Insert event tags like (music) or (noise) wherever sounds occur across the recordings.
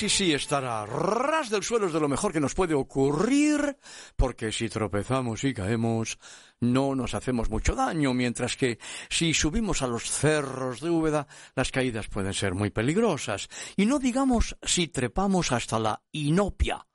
Sí, sí, estar a ras del suelo es de lo mejor que nos puede ocurrir, porque si tropezamos y caemos, no nos hacemos mucho daño, mientras que si subimos a los cerros de Úbeda, las caídas pueden ser muy peligrosas. Y no digamos si trepamos hasta la Inopia,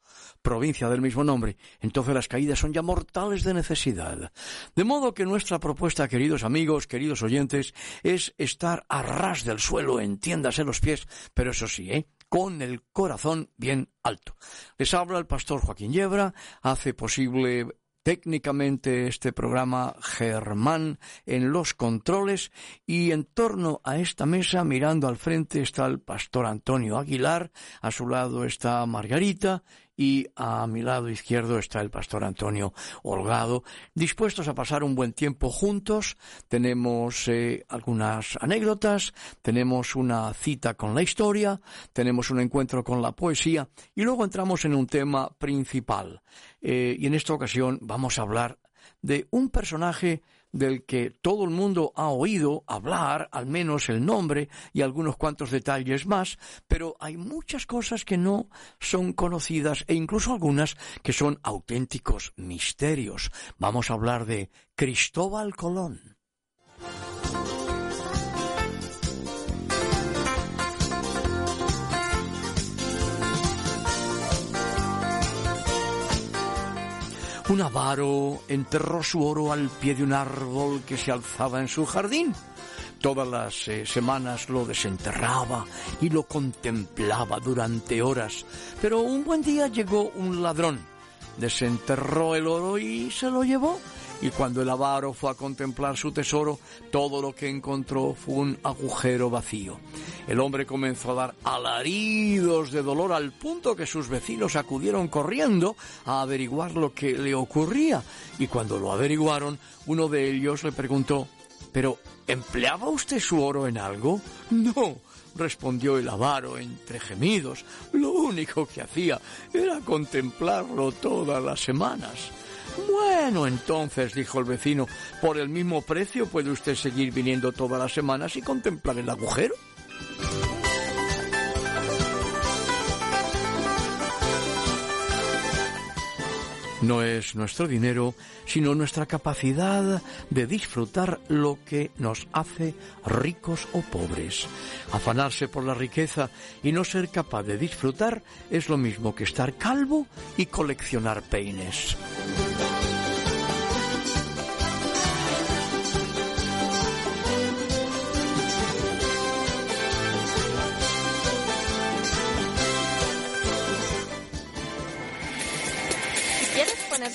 provincia del mismo nombre, entonces las caídas son ya mortales de necesidad. De modo que nuestra propuesta, queridos amigos, queridos oyentes, es estar a ras del suelo, entiéndase los pies, pero eso sí, ¿eh? Con el corazón bien alto. Les habla el pastor Joaquín Yebra, hace posible técnicamente este programa Germán en los controles y en torno a esta mesa mirando al frente está el pastor Antonio Aguilar, a su lado está Margarita y a mi lado izquierdo está el pastor Antonio Holgado, dispuestos a pasar un buen tiempo juntos. Tenemos eh, algunas anécdotas, tenemos una cita con la historia, tenemos un encuentro con la poesía y luego entramos en un tema principal. Eh, y en esta ocasión vamos a hablar de un personaje del que todo el mundo ha oído hablar, al menos el nombre y algunos cuantos detalles más, pero hay muchas cosas que no son conocidas e incluso algunas que son auténticos misterios. Vamos a hablar de Cristóbal Colón. Un avaro enterró su oro al pie de un árbol que se alzaba en su jardín. Todas las eh, semanas lo desenterraba y lo contemplaba durante horas. Pero un buen día llegó un ladrón, desenterró el oro y se lo llevó. Y cuando el avaro fue a contemplar su tesoro, todo lo que encontró fue un agujero vacío. El hombre comenzó a dar alaridos de dolor al punto que sus vecinos acudieron corriendo a averiguar lo que le ocurría. Y cuando lo averiguaron, uno de ellos le preguntó, ¿pero empleaba usted su oro en algo? No, respondió el avaro entre gemidos. Lo único que hacía era contemplarlo todas las semanas. Bueno, entonces, dijo el vecino, por el mismo precio puede usted seguir viniendo todas las semanas y contemplar el agujero. No es nuestro dinero, sino nuestra capacidad de disfrutar lo que nos hace ricos o pobres. Afanarse por la riqueza y no ser capaz de disfrutar es lo mismo que estar calvo y coleccionar peines.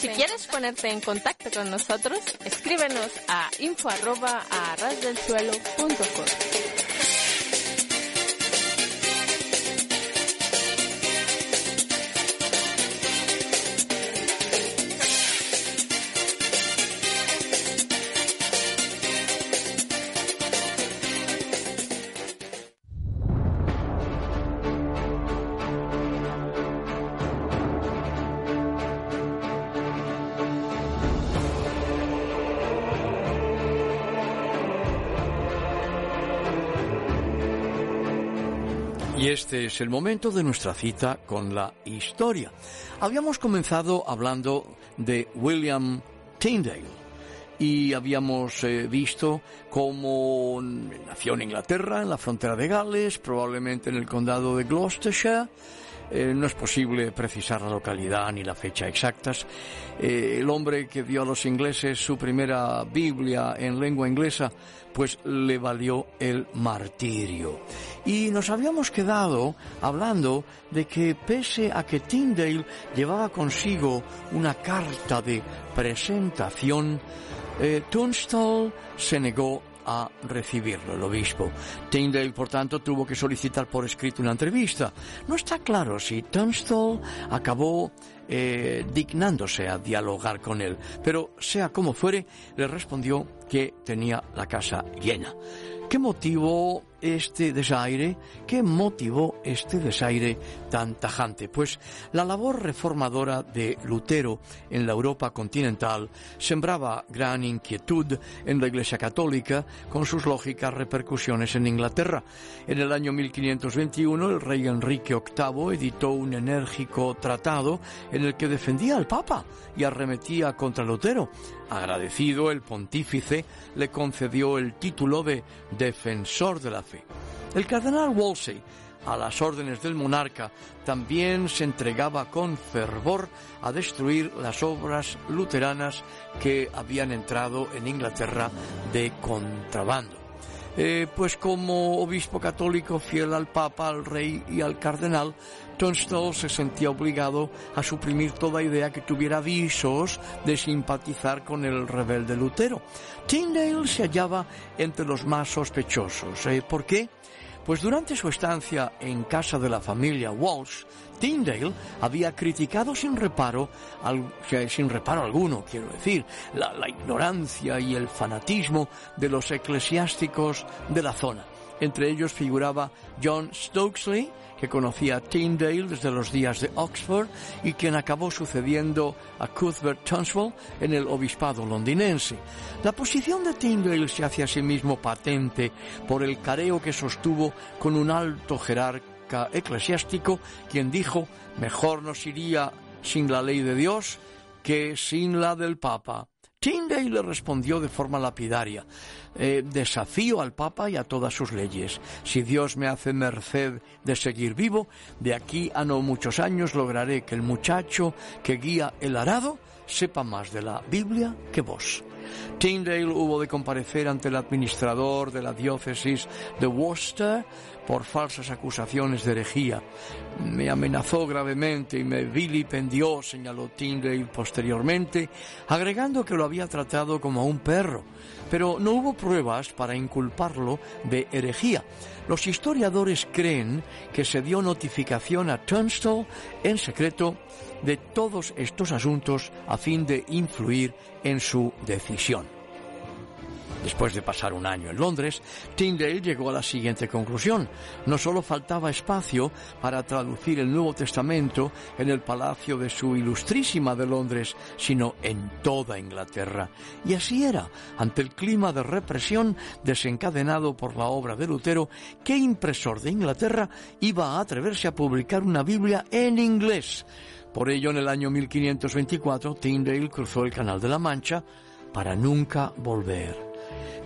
Si quieres ponerte en contacto con nosotros, escríbenos a info arroba a el momento de nuestra cita con la historia. Habíamos comenzado hablando de William Tyndale, y habíamos eh, visto cómo nació en Inglaterra, en la frontera de Gales, probablemente en el condado de Gloucestershire, eh, no es posible precisar la localidad ni la fecha exactas. Eh, el hombre que dio a los ingleses su primera Biblia en lengua inglesa, pues le valió el martirio. Y nos habíamos quedado hablando de que pese a que Tyndale llevaba consigo una carta de presentación, eh, Tunstall se negó a recibirlo el obispo. Tyndale, por tanto, tuvo que solicitar por escrito una entrevista. No está claro si Tunstall acabó eh, dignándose a dialogar con él, pero sea como fuere, le respondió que tenía la casa llena. ¿Qué motivó este desaire? ¿Qué motivó este desaire tan tajante? Pues la labor reformadora de Lutero en la Europa continental sembraba gran inquietud en la Iglesia Católica con sus lógicas repercusiones en Inglaterra. En el año 1521 el rey Enrique VIII editó un enérgico tratado en el que defendía al Papa y arremetía contra Lutero. Agradecido, el pontífice le concedió el título de defensor de la fe. El cardenal Wolsey, a las órdenes del monarca, también se entregaba con fervor a destruir las obras luteranas que habían entrado en Inglaterra de contrabando. Eh, pues como obispo católico fiel al Papa, al Rey y al Cardenal, Tunstall se sentía obligado a suprimir toda idea que tuviera visos de simpatizar con el rebelde Lutero. Tyndale se hallaba entre los más sospechosos. ¿eh? ¿Por qué? Pues durante su estancia en casa de la familia Walsh, Tyndale había criticado sin reparo, sin reparo alguno, quiero decir, la, la ignorancia y el fanatismo de los eclesiásticos de la zona. Entre ellos figuraba John Stokesley, que conocía a Tyndale desde los días de Oxford y quien acabó sucediendo a Cuthbert Tunstall en el obispado londinense. La posición de Tyndale se hace a sí mismo patente por el careo que sostuvo con un alto jerarca eclesiástico, quien dijo, mejor nos iría sin la ley de Dios que sin la del Papa. Tyndale le respondió de forma lapidaria, eh, desafío al Papa y a todas sus leyes. Si Dios me hace merced de seguir vivo, de aquí a no muchos años lograré que el muchacho que guía el arado sepa más de la Biblia que vos. Tyndale hubo de comparecer ante el administrador de la diócesis de Worcester por falsas acusaciones de herejía. Me amenazó gravemente y me vilipendió, señaló Tyndale posteriormente, agregando que lo había tratado como a un perro. Pero no hubo pruebas para inculparlo de herejía. Los historiadores creen que se dio notificación a Tunstall en secreto de todos estos asuntos a fin de influir en su decisión. Después de pasar un año en Londres, Tyndale llegó a la siguiente conclusión. No solo faltaba espacio para traducir el Nuevo Testamento en el palacio de su ilustrísima de Londres, sino en toda Inglaterra. Y así era, ante el clima de represión desencadenado por la obra de Lutero, ¿qué impresor de Inglaterra iba a atreverse a publicar una Biblia en inglés? Por ello, en el año 1524, Tyndale cruzó el Canal de la Mancha para nunca volver.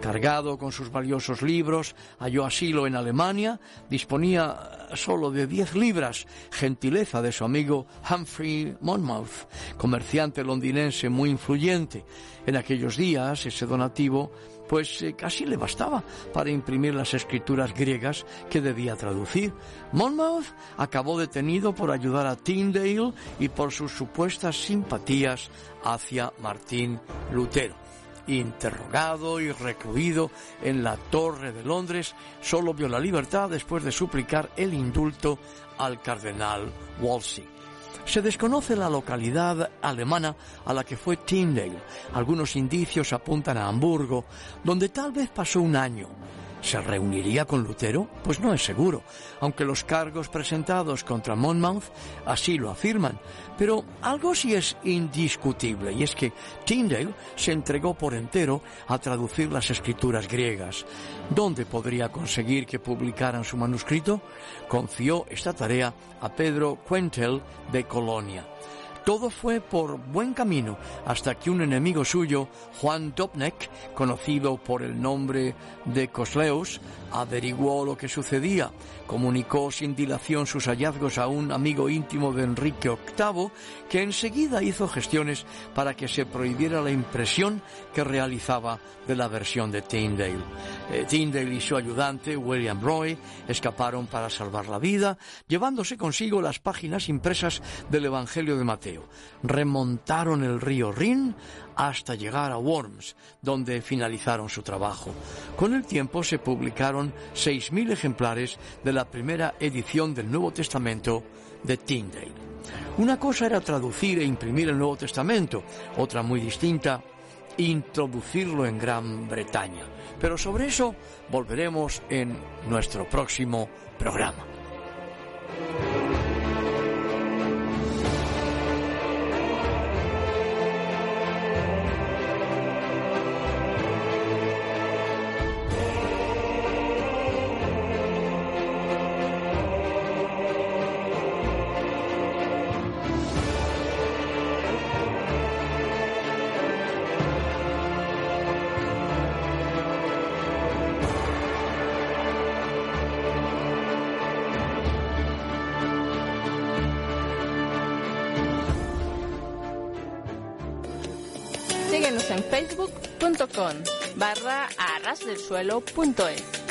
Cargado con sus valiosos libros, halló asilo en Alemania, disponía solo de diez libras, gentileza de su amigo Humphrey Monmouth, comerciante londinense muy influyente. En aquellos días ese donativo pues eh, casi le bastaba para imprimir las escrituras griegas que debía traducir. Monmouth acabó detenido por ayudar a Tyndale y por sus supuestas simpatías hacia Martín Lutero interrogado y recluido en la Torre de Londres, solo vio la libertad después de suplicar el indulto al cardenal Wolsey. Se desconoce la localidad alemana a la que fue Tyndale. Algunos indicios apuntan a Hamburgo, donde tal vez pasó un año. ¿Se reuniría con Lutero? Pues no es seguro, aunque los cargos presentados contra Monmouth así lo afirman. Pero algo sí es indiscutible, y es que Tyndale se entregó por entero a traducir las escrituras griegas. ¿Dónde podría conseguir que publicaran su manuscrito? Confió esta tarea a Pedro Quentel de Colonia. Todo fue por buen camino hasta que un enemigo suyo, Juan Dobnek, conocido por el nombre de Cosleus, averiguó lo que sucedía, comunicó sin dilación sus hallazgos a un amigo íntimo de Enrique VIII, que enseguida hizo gestiones para que se prohibiera la impresión que realizaba de la versión de Tyndale. Eh, Tyndale y su ayudante, William Roy, escaparon para salvar la vida, llevándose consigo las páginas impresas del Evangelio de Mateo. Remontaron el río Rin hasta llegar a Worms, donde finalizaron su trabajo. Con el tiempo se publicaron 6.000 ejemplares de la primera edición del Nuevo Testamento de Tyndale. Una cosa era traducir e imprimir el Nuevo Testamento, otra muy distinta, introducirlo en Gran Bretaña. Pero sobre eso volveremos en nuestro próximo programa. En facebook.com barra arrasdelsuelo.es.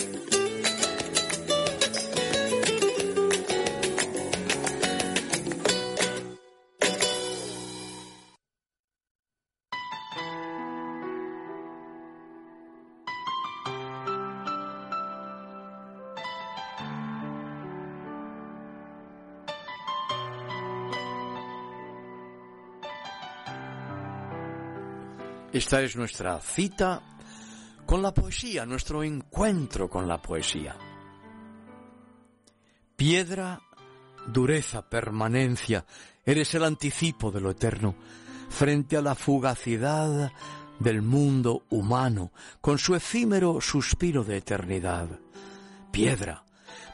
Esta es nuestra cita con la poesía, nuestro encuentro con la poesía. Piedra, dureza, permanencia, eres el anticipo de lo eterno, frente a la fugacidad del mundo humano, con su efímero suspiro de eternidad. Piedra,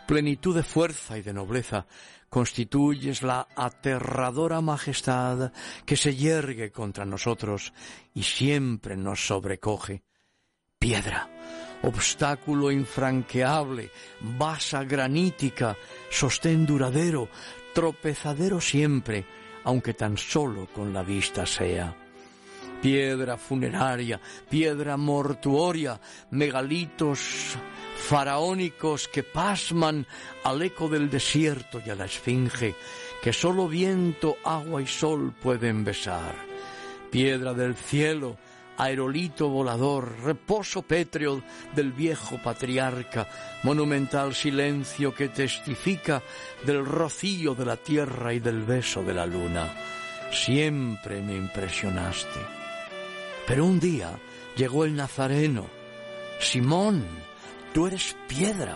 plenitud de fuerza y de nobleza, constituyes la aterradora majestad que se yergue contra nosotros y siempre nos sobrecoge. Piedra, obstáculo infranqueable, basa granítica, sostén duradero, tropezadero siempre, aunque tan solo con la vista sea. Piedra funeraria, piedra mortuoria, megalitos faraónicos que pasman al eco del desierto y a la esfinge, que solo viento, agua y sol pueden besar. Piedra del cielo, aerolito volador, reposo pétreo del viejo patriarca, monumental silencio que testifica del rocío de la tierra y del beso de la luna. Siempre me impresionaste. Pero un día llegó el Nazareno, Simón, Tú eres piedra.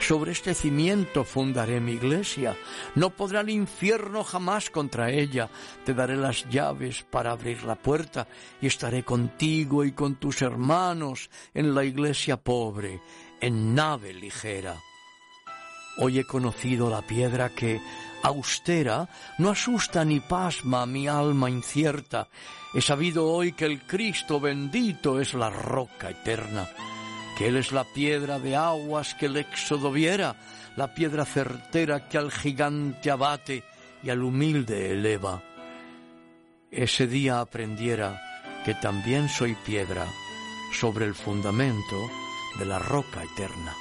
Sobre este cimiento fundaré mi iglesia. No podrá el infierno jamás contra ella. Te daré las llaves para abrir la puerta y estaré contigo y con tus hermanos en la iglesia pobre, en nave ligera. Hoy he conocido la piedra que, austera, no asusta ni pasma mi alma incierta. He sabido hoy que el Cristo bendito es la roca eterna que Él es la piedra de aguas que el éxodo viera, la piedra certera que al gigante abate y al humilde eleva. Ese día aprendiera que también soy piedra sobre el fundamento de la roca eterna.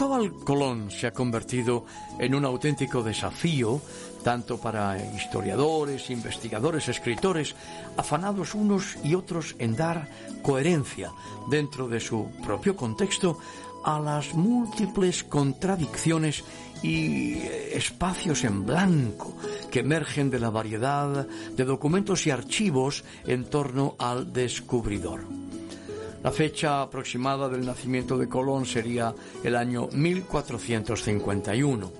Cristóbal Colón se ha convertido en un auténtico desafío tanto para historiadores, investigadores, escritores, afanados unos y otros en dar coherencia dentro de su propio contexto a las múltiples contradicciones y espacios en blanco que emergen de la variedad de documentos y archivos en torno al descubridor. La fecha aproximada del nacimiento de Colón sería el año 1451.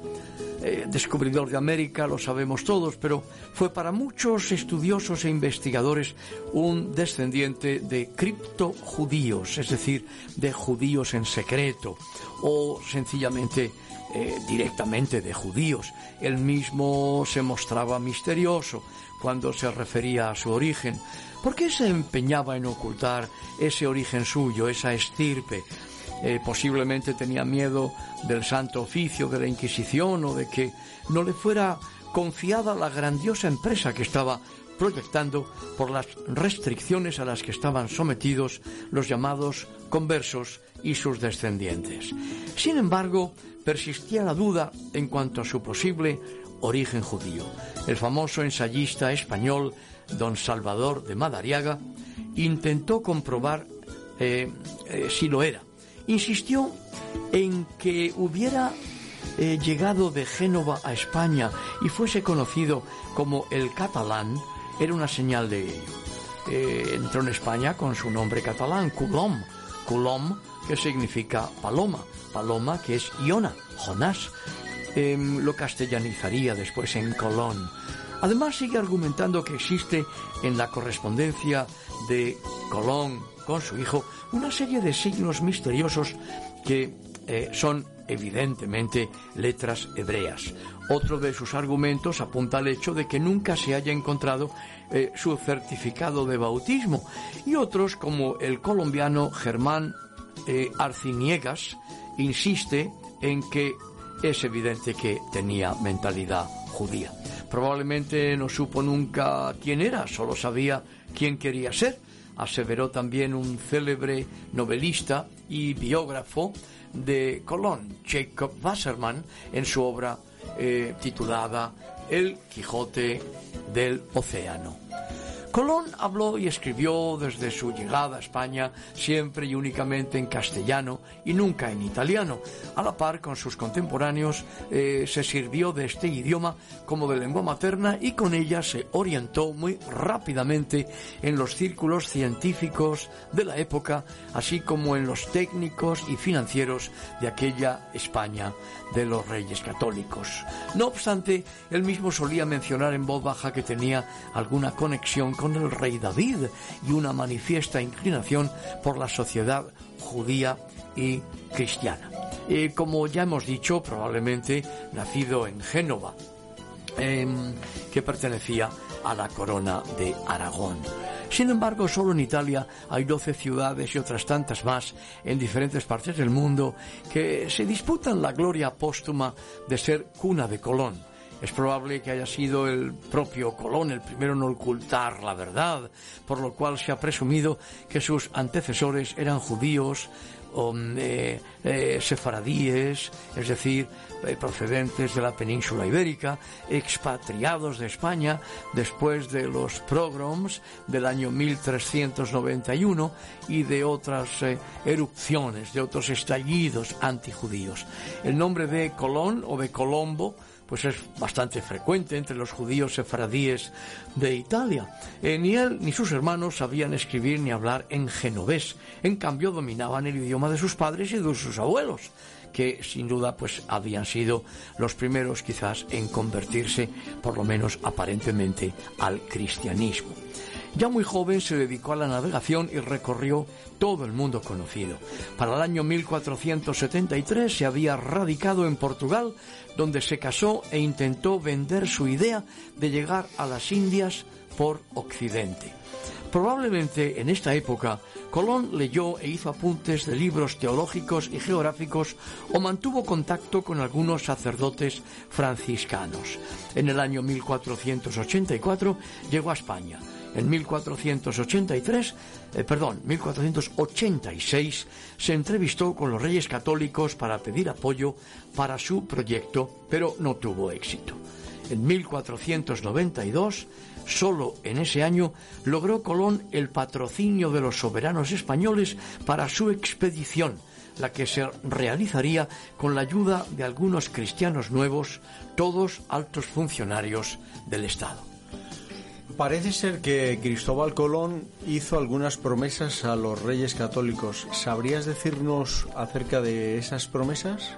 Eh, descubridor de América, lo sabemos todos, pero fue para muchos estudiosos e investigadores un descendiente de criptojudíos, es decir, de judíos en secreto, o sencillamente eh, directamente de judíos. Él mismo se mostraba misterioso cuando se refería a su origen. ¿Por qué se empeñaba en ocultar ese origen suyo, esa estirpe? Eh, posiblemente tenía miedo del santo oficio de la Inquisición o de que no le fuera confiada la grandiosa empresa que estaba proyectando por las restricciones a las que estaban sometidos los llamados conversos y sus descendientes. Sin embargo, persistía la duda en cuanto a su posible origen judío. El famoso ensayista español don Salvador de Madariaga intentó comprobar eh, eh, si lo era insistió en que hubiera eh, llegado de Génova a España y fuese conocido como el catalán, era una señal de ello. Entró en España con su nombre catalán, Coulomb, Coulomb, que significa paloma, paloma que es Iona, Jonás. Em, lo castellanizaría después en Colón. Además sigue argumentando que existe en la correspondencia de Colón con su hijo una serie de signos misteriosos que eh, son evidentemente letras hebreas. Otro de sus argumentos apunta al hecho de que nunca se haya encontrado eh, su certificado de bautismo y otros como el colombiano Germán eh, Arciniegas insiste en que es evidente que tenía mentalidad Probablemente no supo nunca quién era, solo sabía quién quería ser aseveró también un célebre novelista y biógrafo de Colón, Jacob Wasserman, en su obra eh, titulada El Quijote del Océano. Colón habló y escribió desde su llegada a España siempre y únicamente en castellano y nunca en italiano. A la par con sus contemporáneos eh, se sirvió de este idioma como de lengua materna y con ella se orientó muy rápidamente en los círculos científicos de la época, así como en los técnicos y financieros de aquella España de los reyes católicos. No obstante, él mismo solía mencionar en voz baja que tenía alguna conexión con el rey David y una manifiesta inclinación por la sociedad judía y cristiana. como ya hemos dicho, probablemente nacido en Génova, em, que pertenecía a la corona de Aragón. Sin embargo, solo en Italia hay 12 ciudades y otras tantas más en diferentes partes del mundo que se disputan la gloria póstuma de ser cuna de Colón. Es probable que haya sido el propio Colón el primero en ocultar la verdad, por lo cual se ha presumido que sus antecesores eran judíos, o, eh, eh, sefaradíes, es decir, eh, procedentes de la península ibérica, expatriados de España después de los pogroms del año 1391 y de otras erupciones, de otros estallidos antijudíos. El nombre de Colón o de Colombo pues es bastante frecuente entre los judíos sefaradíes de Italia. Eh, ni él ni sus hermanos sabían escribir ni hablar en genovés. En cambio, dominaban el idioma de sus padres y de sus abuelos que sin duda pues habían sido los primeros quizás en convertirse por lo menos aparentemente al cristianismo. Ya muy joven se dedicó a la navegación y recorrió todo el mundo conocido. Para el año 1473 se había radicado en Portugal, donde se casó e intentó vender su idea de llegar a las Indias por Occidente. Probablemente en esta época Colón leyó e hizo apuntes de libros teológicos y geográficos o mantuvo contacto con algunos sacerdotes franciscanos. En el año 1484 llegó a España En 1483, eh, perdón, 1486, se entrevistó con los reyes católicos para pedir apoyo para su proyecto, pero no tuvo éxito. En 1492, solo en ese año, logró Colón el patrocinio de los soberanos españoles para su expedición, la que se realizaría con la ayuda de algunos cristianos nuevos, todos altos funcionarios del Estado. Parece ser que Cristóbal Colón hizo algunas promesas a los reyes católicos. ¿Sabrías decirnos acerca de esas promesas?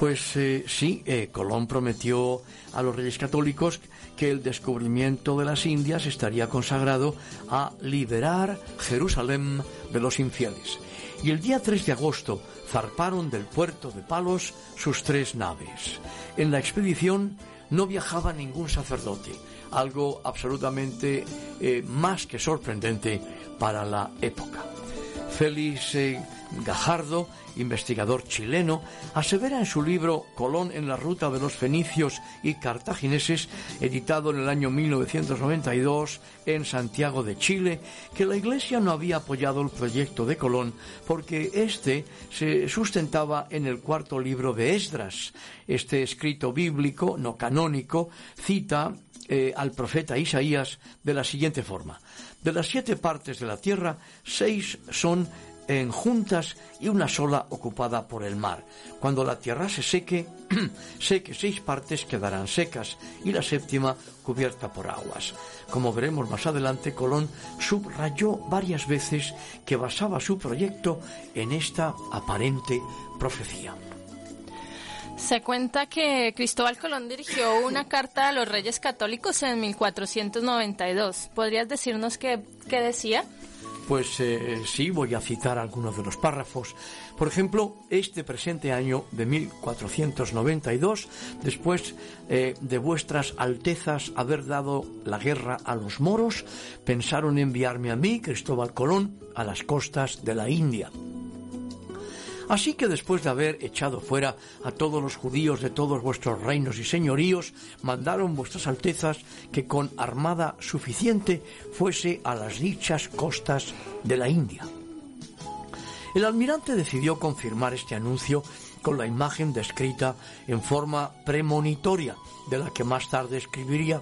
Pues eh, sí, eh, Colón prometió a los reyes católicos que el descubrimiento de las Indias estaría consagrado a liberar Jerusalén de los infieles. Y el día 3 de agosto zarparon del puerto de Palos sus tres naves. En la expedición no viajaba ningún sacerdote, algo absolutamente eh, más que sorprendente para la época. Félix eh, Gajardo investigador chileno, asevera en su libro Colón en la ruta de los fenicios y cartagineses, editado en el año 1992 en Santiago de Chile, que la Iglesia no había apoyado el proyecto de Colón porque éste se sustentaba en el cuarto libro de Esdras. Este escrito bíblico, no canónico, cita eh, al profeta Isaías de la siguiente forma. De las siete partes de la tierra, seis son en juntas y una sola ocupada por el mar. Cuando la tierra se seque, (clears throat) sé que seis partes quedarán secas y la séptima cubierta por aguas. Como veremos más adelante, Colón subrayó varias veces que basaba su proyecto en esta aparente profecía. Se cuenta que Cristóbal Colón dirigió una carta a los reyes católicos en 1492. ¿Podrías decirnos qué, qué decía? Pues eh, sí, voy a citar algunos de los párrafos. Por ejemplo, este presente año de 1492, después eh, de vuestras altezas haber dado la guerra a los moros, pensaron enviarme a mí, Cristóbal Colón, a las costas de la India. Así que después de haber echado fuera a todos los judíos de todos vuestros reinos y señoríos, mandaron vuestras altezas que con armada suficiente fuese a las dichas costas de la India. El almirante decidió confirmar este anuncio con la imagen descrita en forma premonitoria, de la que más tarde escribiría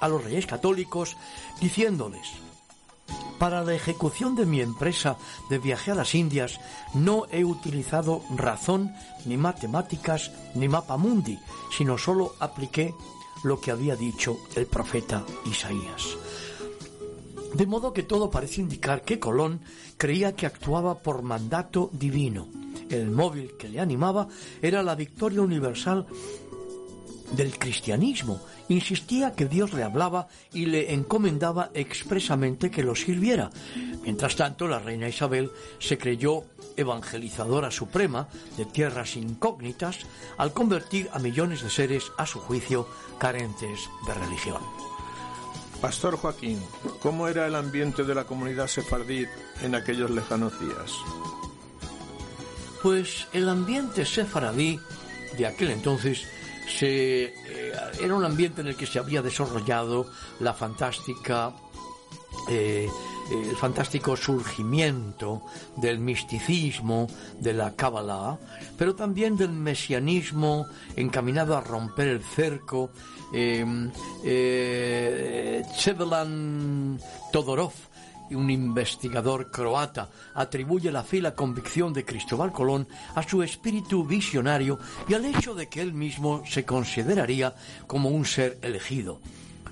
a los reyes católicos, diciéndoles para la ejecución de mi empresa de viaje a las Indias no he utilizado razón, ni matemáticas, ni mapa mundi, sino solo apliqué lo que había dicho el profeta Isaías. De modo que todo parece indicar que Colón creía que actuaba por mandato divino. El móvil que le animaba era la victoria universal del cristianismo insistía que Dios le hablaba y le encomendaba expresamente que lo sirviera. Mientras tanto, la reina Isabel se creyó evangelizadora suprema de tierras incógnitas al convertir a millones de seres, a su juicio, carentes de religión. Pastor Joaquín, ¿cómo era el ambiente de la comunidad sefardí en aquellos lejanos días? Pues el ambiente sefaradí de aquel entonces se, eh, era un ambiente en el que se había desarrollado la fantástica eh, el fantástico surgimiento del misticismo, de la Kabbalah, pero también del mesianismo encaminado a romper el cerco. Eh, eh, Todorov un investigador croata atribuye la la convicción de Cristóbal Colón a su espíritu visionario y al hecho de que él mismo se consideraría como un ser elegido.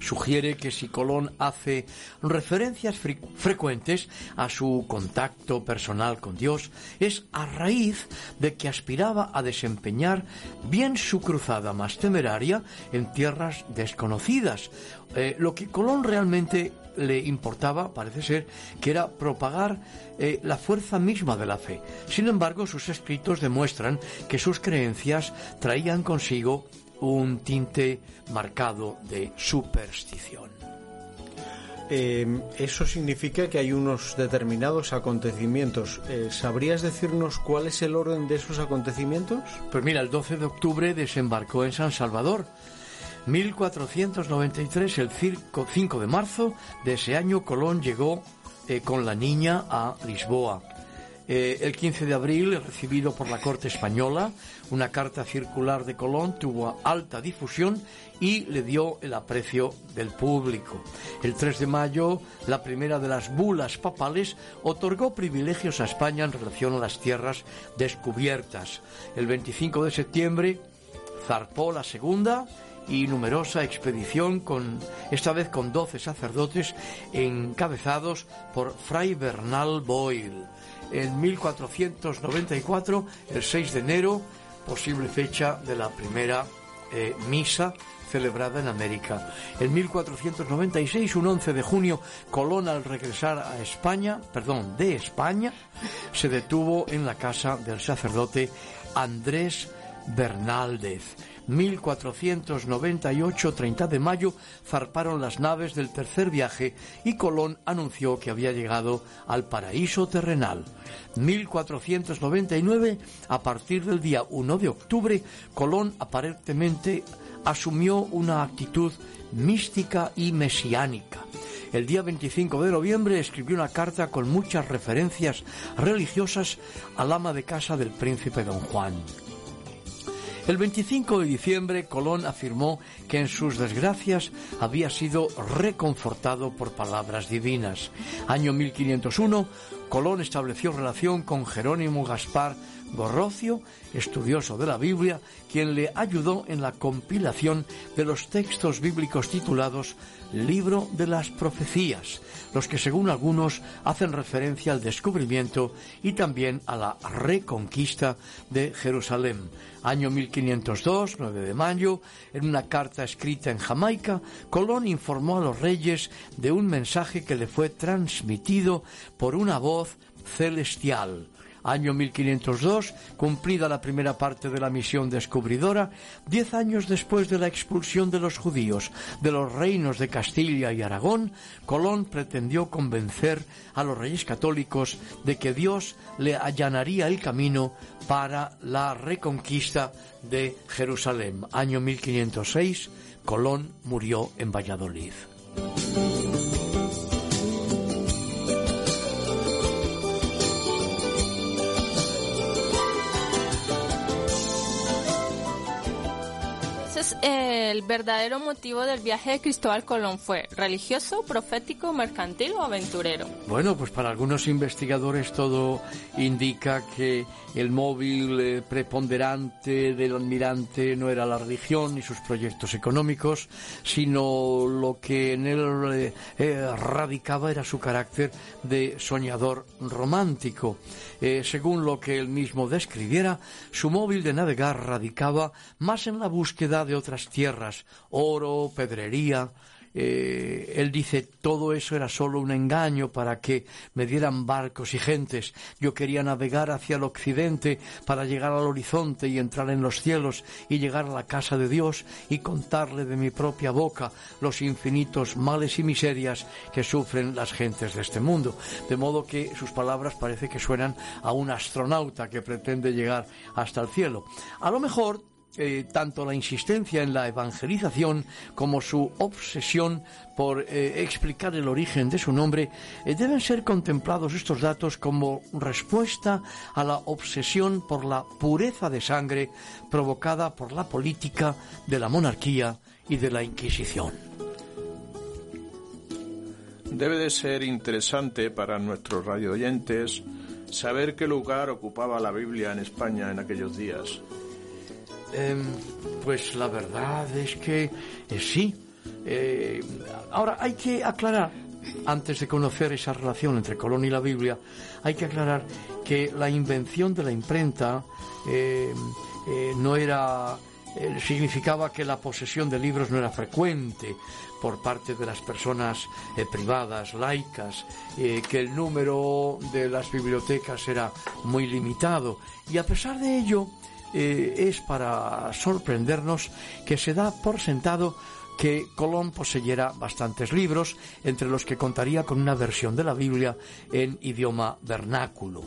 Sugiere que si Colón hace referencias frecuentes a su contacto personal con Dios, es a raíz de que aspiraba a desempeñar bien su cruzada más temeraria en tierras desconocidas. Eh, lo que Colón realmente le importaba, parece ser, que era propagar eh, la fuerza misma de la fe. Sin embargo, sus escritos demuestran que sus creencias traían consigo un tinte marcado de superstición. Em, eso significa que hay unos determinados acontecimientos. Eh, ¿Sabrías decirnos cuál es el orden de esos acontecimientos? Pues mira, el 12 de octubre desembarcó en San Salvador 1493, el 5 de marzo de ese año, Colón llegó eh, con la niña a Lisboa. Eh, el 15 de abril, recibido por la Corte Española, una carta circular de Colón tuvo alta difusión y le dio el aprecio del público. El 3 de mayo, la primera de las bulas papales otorgó privilegios a España en relación a las tierras descubiertas. El 25 de septiembre, zarpó la segunda y numerosa expedición con esta vez con doce sacerdotes encabezados por Fray Bernal Boyle en 1494, el 6 de enero, posible fecha de la primera eh, misa celebrada en América. En 1496, un 11 de junio, Colón al regresar a España, perdón, de España, se detuvo en la casa del sacerdote Andrés Bernaldez 1498, 30 de mayo, zarparon las naves del tercer viaje y Colón anunció que había llegado al paraíso terrenal. 1499, a partir del día 1 de octubre, Colón aparentemente asumió una actitud mística y mesiánica. El día 25 de noviembre escribió una carta con muchas referencias religiosas al ama de casa del príncipe don Juan. El 25 de diciembre, Colón afirmó que en sus desgracias había sido reconfortado por palabras divinas. Año 1501, Colón estableció relación con Jerónimo Gaspar Gorrocio, estudioso de la Biblia, quien le ayudó en la compilación de los textos bíblicos titulados Libro de las Profecías, los que según algunos hacen referencia al descubrimiento y también a la reconquista de Jerusalén. Año 1502, 9 de mayo, en una carta escrita en Jamaica, Colón informó a los reyes de un mensaje que le fue transmitido por una voz celestial año 1502, cumplida la primera parte de la misión descubridora, diez años después de la expulsión de los judíos de los reinos de Castilla y Aragón, Colón pretendió convencer a los reyes católicos de que Dios le allanaría el camino para la reconquista de Jerusalén. Año 1506, Colón murió en Valladolid. El verdadero motivo del viaje de Cristóbal Colón fue religioso, profético, mercantil o aventurero? Bueno, pues para algunos investigadores todo indica que el móvil eh, preponderante del almirante no era la religión ni sus proyectos económicos, sino lo que en él eh, eh, radicaba era su carácter de soñador romántico. según lo que él mismo describiera, su móvil de navegar radicaba más en la búsqueda de tierras, oro, pedrería, eh, él dice todo eso era solo un engaño para que me dieran barcos y gentes. Yo quería navegar hacia el occidente para llegar al horizonte y entrar en los cielos y llegar a la casa de Dios y contarle de mi propia boca los infinitos males y miserias que sufren las gentes de este mundo. De modo que sus palabras parece que suenan a un astronauta que pretende llegar hasta el cielo. A lo mejor eh, tanto la insistencia en la evangelización como su obsesión por eh, explicar el origen de su nombre, eh, deben ser contemplados estos datos como respuesta a la obsesión por la pureza de sangre provocada por la política de la monarquía y de la Inquisición. Debe de ser interesante para nuestros radioyentes saber qué lugar ocupaba la Biblia en España en aquellos días. Em, pues la verdad es que eh, sí. Eh, ahora hay que aclarar, antes de conocer esa relación entre Colón y la Biblia, hay que aclarar que la invención de la imprenta em, eh, no era significaba que la posesión de libros no era frecuente por parte de las personas privadas, laicas, que el número de las bibliotecas era muy limitado. Y a pesar de ello, eh, es para sorprendernos que se da por sentado que Colón poseyera bastantes libros, entre los que contaría con una versión de la Biblia en idioma vernáculo.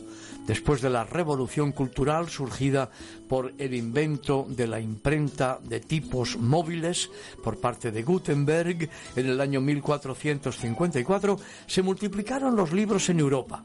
Después de la revolución cultural surgida por el invento de la imprenta de tipos móviles por parte de Gutenberg en el año 1454, se multiplicaron los libros en Europa.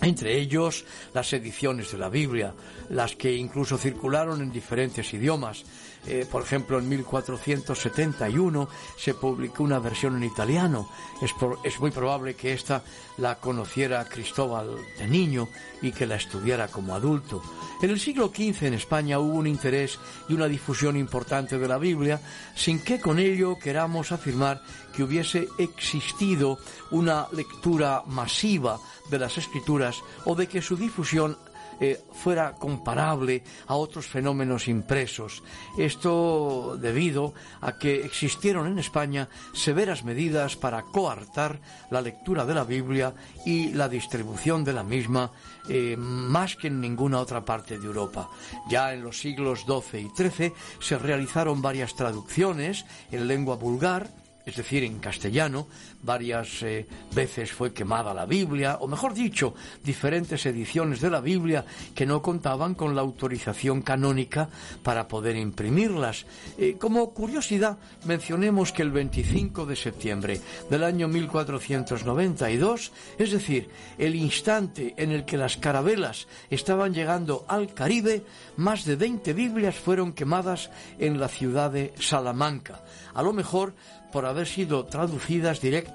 Entre ellos las ediciones de la Biblia, las que incluso circularon en diferentes idiomas, eh, por ejemplo, en 1471 se publicó una versión en italiano. Es, es, muy probable que esta la conociera Cristóbal de niño y que la estudiara como adulto. En el siglo XV en España hubo un interés y una difusión importante de la Biblia, sin que con ello queramos afirmar que hubiese existido una lectura masiva de las escrituras o de que su difusión eh, fuera comparable a otros fenómenos impresos. Esto debido a que existieron en España severas medidas para coartar la lectura de la Biblia y la distribución de la misma eh, más que en ninguna otra parte de Europa. Ya en los siglos XII y XIII se realizaron varias traducciones en lengua vulgar, es decir, en castellano, varias eh, veces fue quemada la Biblia, o mejor dicho, diferentes ediciones de la Biblia que no contaban con la autorización canónica para poder imprimirlas. Eh, como curiosidad, mencionemos que el 25 de septiembre del año 1492, es decir, el instante en el que las carabelas estaban llegando al Caribe, más de 20 Biblias fueron quemadas en la ciudad de Salamanca. A lo mejor por haber sido traducidas directamente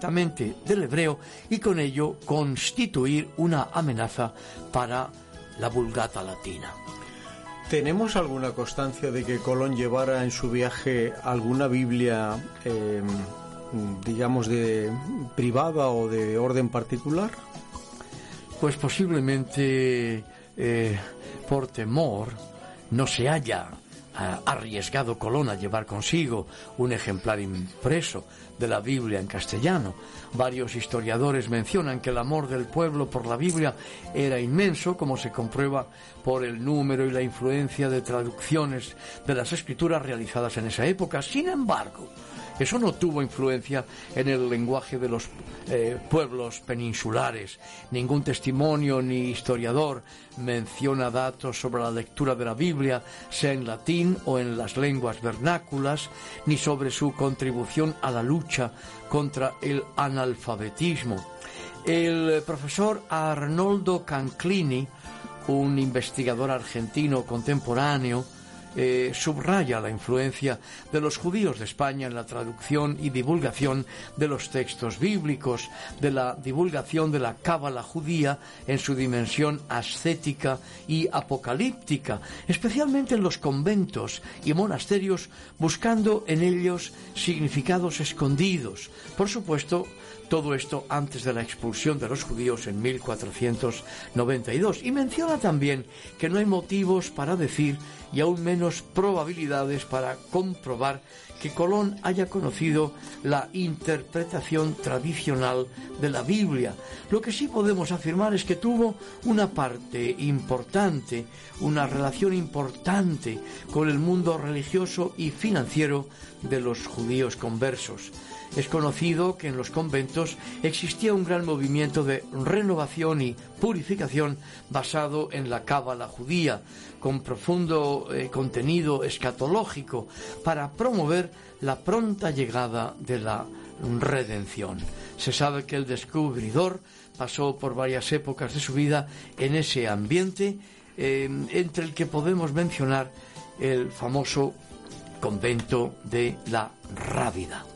del hebreo y con ello constituir una amenaza para la vulgata latina. ¿Tenemos alguna constancia de que Colón llevara en su viaje alguna Biblia, em, digamos, de privada o de orden particular? Pues posiblemente eh, por temor no se haya arriesgado Colón a llevar consigo un ejemplar impreso de la Biblia en castellano. Varios historiadores mencionan que el amor del pueblo por la Biblia era inmenso, como se comprueba por el número y la influencia de traducciones de las escrituras realizadas en esa época. Sin embargo, eso no tuvo influencia en el lenguaje de los eh, pueblos peninsulares. Ningún testimonio ni historiador menciona datos sobre la lectura de la Biblia, sea en latín o en las lenguas vernáculas, ni sobre su contribución a la lucha contra el analfabetismo. El profesor Arnoldo Canclini, un investigador argentino contemporáneo, eh, subraya la influencia de los judíos de España en la traducción y divulgación de los textos bíblicos, de la divulgación de la cábala judía en su dimensión ascética y apocalíptica, especialmente en los conventos y monasterios, buscando en ellos significados escondidos. Por supuesto, todo esto antes de la expulsión de los judíos en 1492. Y menciona también que no hay motivos para decir y aún menos probabilidades para comprobar que Colón haya conocido la interpretación tradicional de la Biblia. Lo que sí podemos afirmar es que tuvo una parte importante, una relación importante con el mundo religioso y financiero de los judíos conversos. Es conocido que en los conventos existía un gran movimiento de renovación y purificación basado en la cábala judía, con profundo eh, contenido escatológico, para promover la pronta llegada de la redención. Se sabe que el descubridor pasó por varias épocas de su vida en ese ambiente, eh, entre el que podemos mencionar el famoso convento de la Rábida.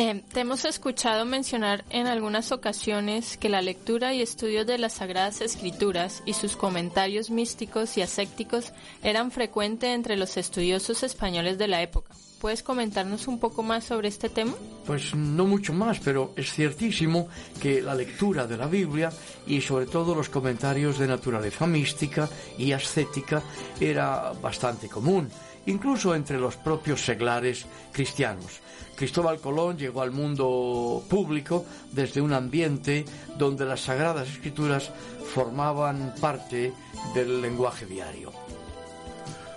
Eh, te hemos escuchado mencionar en algunas ocasiones que la lectura y estudio de las Sagradas Escrituras y sus comentarios místicos y ascéticos eran frecuentes entre los estudiosos españoles de la época. ¿Puedes comentarnos un poco más sobre este tema? Pues no mucho más, pero es ciertísimo que la lectura de la Biblia y sobre todo los comentarios de naturaleza mística y ascética era bastante común, incluso entre los propios seglares cristianos. Cristóbal Colón llegó al mundo público desde un ambiente donde las sagradas escrituras formaban parte del lenguaje diario.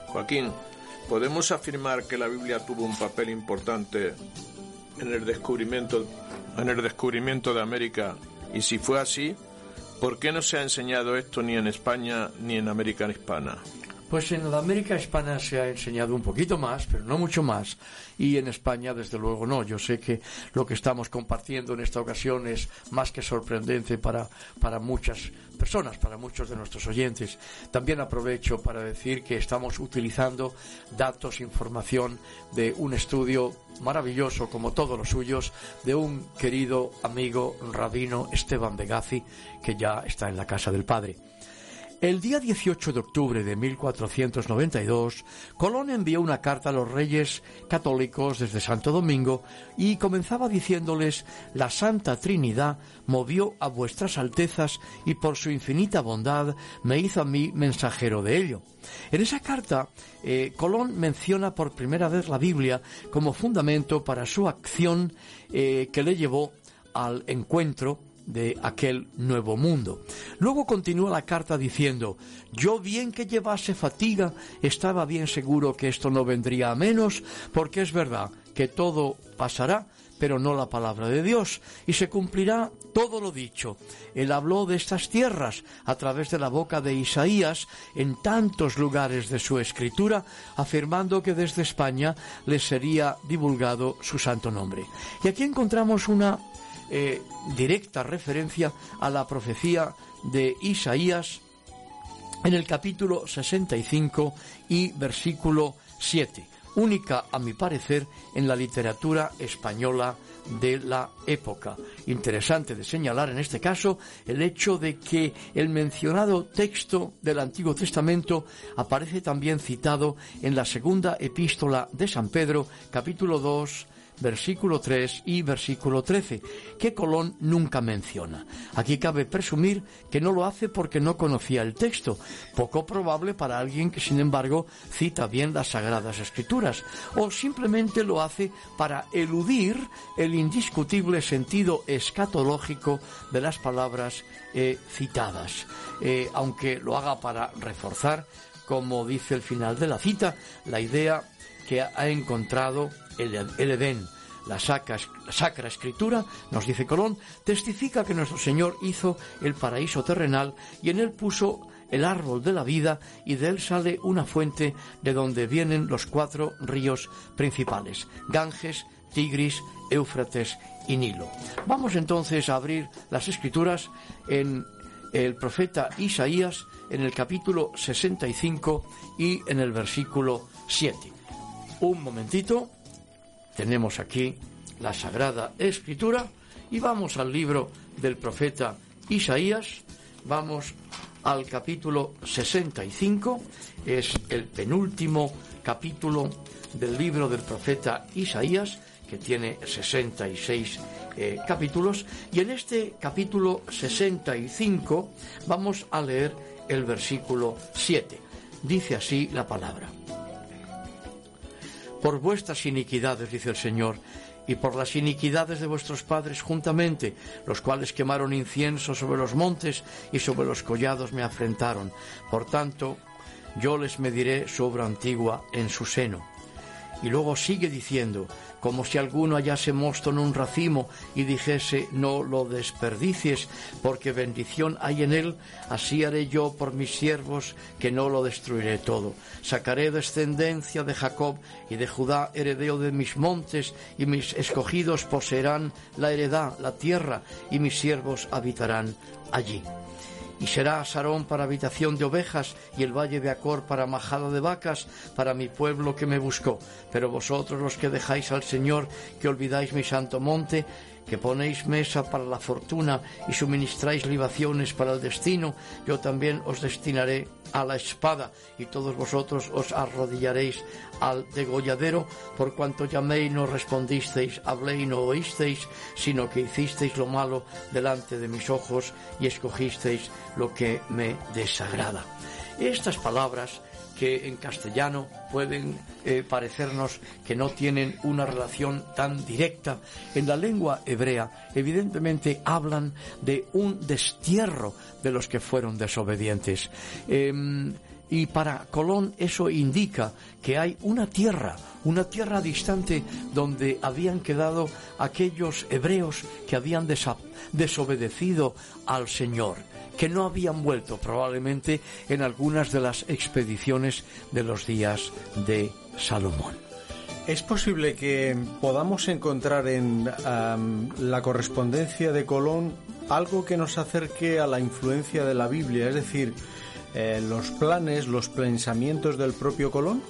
Joaquín, ¿podemos afirmar que la Biblia tuvo un papel importante en el descubrimiento, en el descubrimiento de América? Y si fue así, ¿por qué no se ha enseñado esto ni en España ni en América Hispana? Pues en la América Hispana se ha enseñado un poquito más, pero no mucho más, y en España desde luego no. Yo sé que lo que estamos compartiendo en esta ocasión es más que sorprendente para, para muchas personas, para muchos de nuestros oyentes. También aprovecho para decir que estamos utilizando datos, información de un estudio maravilloso como todos los suyos de un querido amigo rabino Esteban Begazzi que ya está en la casa del Padre. El día 18 de octubre de 1492, Colón envió una carta a los reyes católicos desde Santo Domingo y comenzaba diciéndoles, la Santa Trinidad movió a vuestras altezas y por su infinita bondad me hizo a mí mensajero de ello. En esa carta, eh, Colón menciona por primera vez la Biblia como fundamento para su acción eh, que le llevó al encuentro de aquel nuevo mundo. Luego continúa la carta diciendo, yo bien que llevase fatiga, estaba bien seguro que esto no vendría a menos, porque es verdad que todo pasará, pero no la palabra de Dios, y se cumplirá todo lo dicho. Él habló de estas tierras a través de la boca de Isaías en tantos lugares de su escritura, afirmando que desde España le sería divulgado su santo nombre. Y aquí encontramos una eh, directa referencia a la profecía de Isaías en el capítulo 65 y versículo 7, única a mi parecer en la literatura española de la época. Interesante de señalar en este caso el hecho de que el mencionado texto del Antiguo Testamento aparece también citado en la segunda epístola de San Pedro, capítulo 2, versículo 3 y versículo 13, que Colón nunca menciona. Aquí cabe presumir que no lo hace porque no conocía el texto, poco probable para alguien que sin embargo cita bien las sagradas escrituras, o simplemente lo hace para eludir el indiscutible sentido escatológico de las palabras eh, citadas, eh, aunque lo haga para reforzar, como dice el final de la cita, la idea que ha encontrado el, Edén, la sacra, sacra, escritura, nos dice Colón, testifica que nuestro Señor hizo el paraíso terrenal y en él puso el árbol de la vida y de él sale una fuente de donde vienen los cuatro ríos principales, Ganges, Tigris, Éufrates y Nilo. Vamos entonces a abrir las escrituras en el profeta Isaías en el capítulo 65 y en el versículo 7. Un momentito tenemos aquí la Sagrada Escritura y vamos al libro del profeta Isaías, vamos al capítulo 65, es el penúltimo capítulo del libro del profeta Isaías, que tiene 66 eh, capítulos, y en este capítulo 65 vamos a leer el versículo 7. Dice así la palabra por vuestras iniquidades, dice el Señor, y por las iniquidades de vuestros padres juntamente, los cuales quemaron incienso sobre los montes y sobre los collados me afrentaron. Por tanto, yo les mediré sobre antigua en su seno. Y luego sigue diciendo, como si alguno hallase mosto en un racimo y dijese no lo desperdicies, porque bendición hay en él, así haré yo por mis siervos, que no lo destruiré todo. Sacaré descendencia de Jacob y de Judá heredeo de mis montes, y mis escogidos poseerán la heredad, la tierra, y mis siervos habitarán allí. Y será Sarón para habitación de ovejas y el valle de Acor para majada de vacas, para mi pueblo que me buscó. Pero vosotros los que dejáis al Señor, que olvidáis mi santo monte, que ponéis mesa para la fortuna y suministráis libaciones para el destino, yo también os destinaré a la espada y todos vosotros os arrodillaréis al degolladero, por cuanto llamé y no respondisteis, hablé y no oísteis, sino que hicisteis lo malo delante de mis ojos y escogisteis lo que me desagrada. Estas palabras que en castellano pueden eh, parecernos que no tienen una relación tan directa, en la lengua hebrea evidentemente hablan de un destierro de los que fueron desobedientes. Em, y para Colón eso indica que hay una tierra, una tierra distante donde habían quedado aquellos hebreos que habían desobedecido al Señor, que no habían vuelto probablemente en algunas de las expediciones de los días de Salomón. ¿Es posible que podamos encontrar en la correspondencia de Colón algo que nos acerque a la influencia de la Biblia? Es decir, eh, los planes, los pensamientos del propio Colón?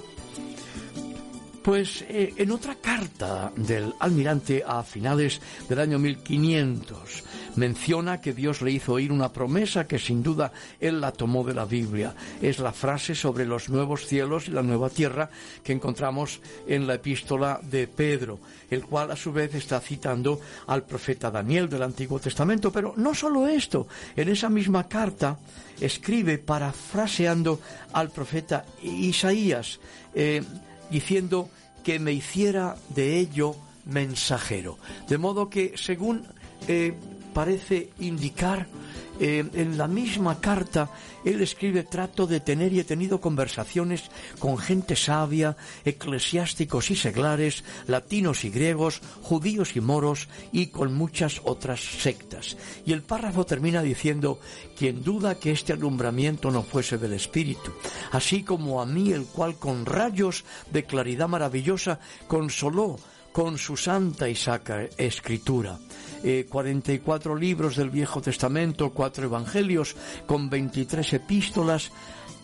Pues eh, en otra carta del almirante a finales del año 1500 menciona que Dios le hizo oír una promesa que sin duda él la tomó de la Biblia. Es la frase sobre los nuevos cielos y la nueva tierra que encontramos en la epístola de Pedro, el cual a su vez está citando al profeta Daniel del Antiguo Testamento. Pero no solo esto, en esa misma carta escribe parafraseando al profeta Isaías. Eh, diciendo que me hiciera de ello mensajero. De modo que, según eh, parece indicar eh, en la misma carta, él escribe, trato de tener y he tenido conversaciones con gente sabia, eclesiásticos y seglares, latinos y griegos, judíos y moros y con muchas otras sectas. Y el párrafo termina diciendo, quien duda que este alumbramiento no fuese del Espíritu, así como a mí el cual con rayos de claridad maravillosa consoló con su santa y sacra escritura. 44 eh, libros del Viejo Testamento, cuatro evangelios, con 23 epístolas,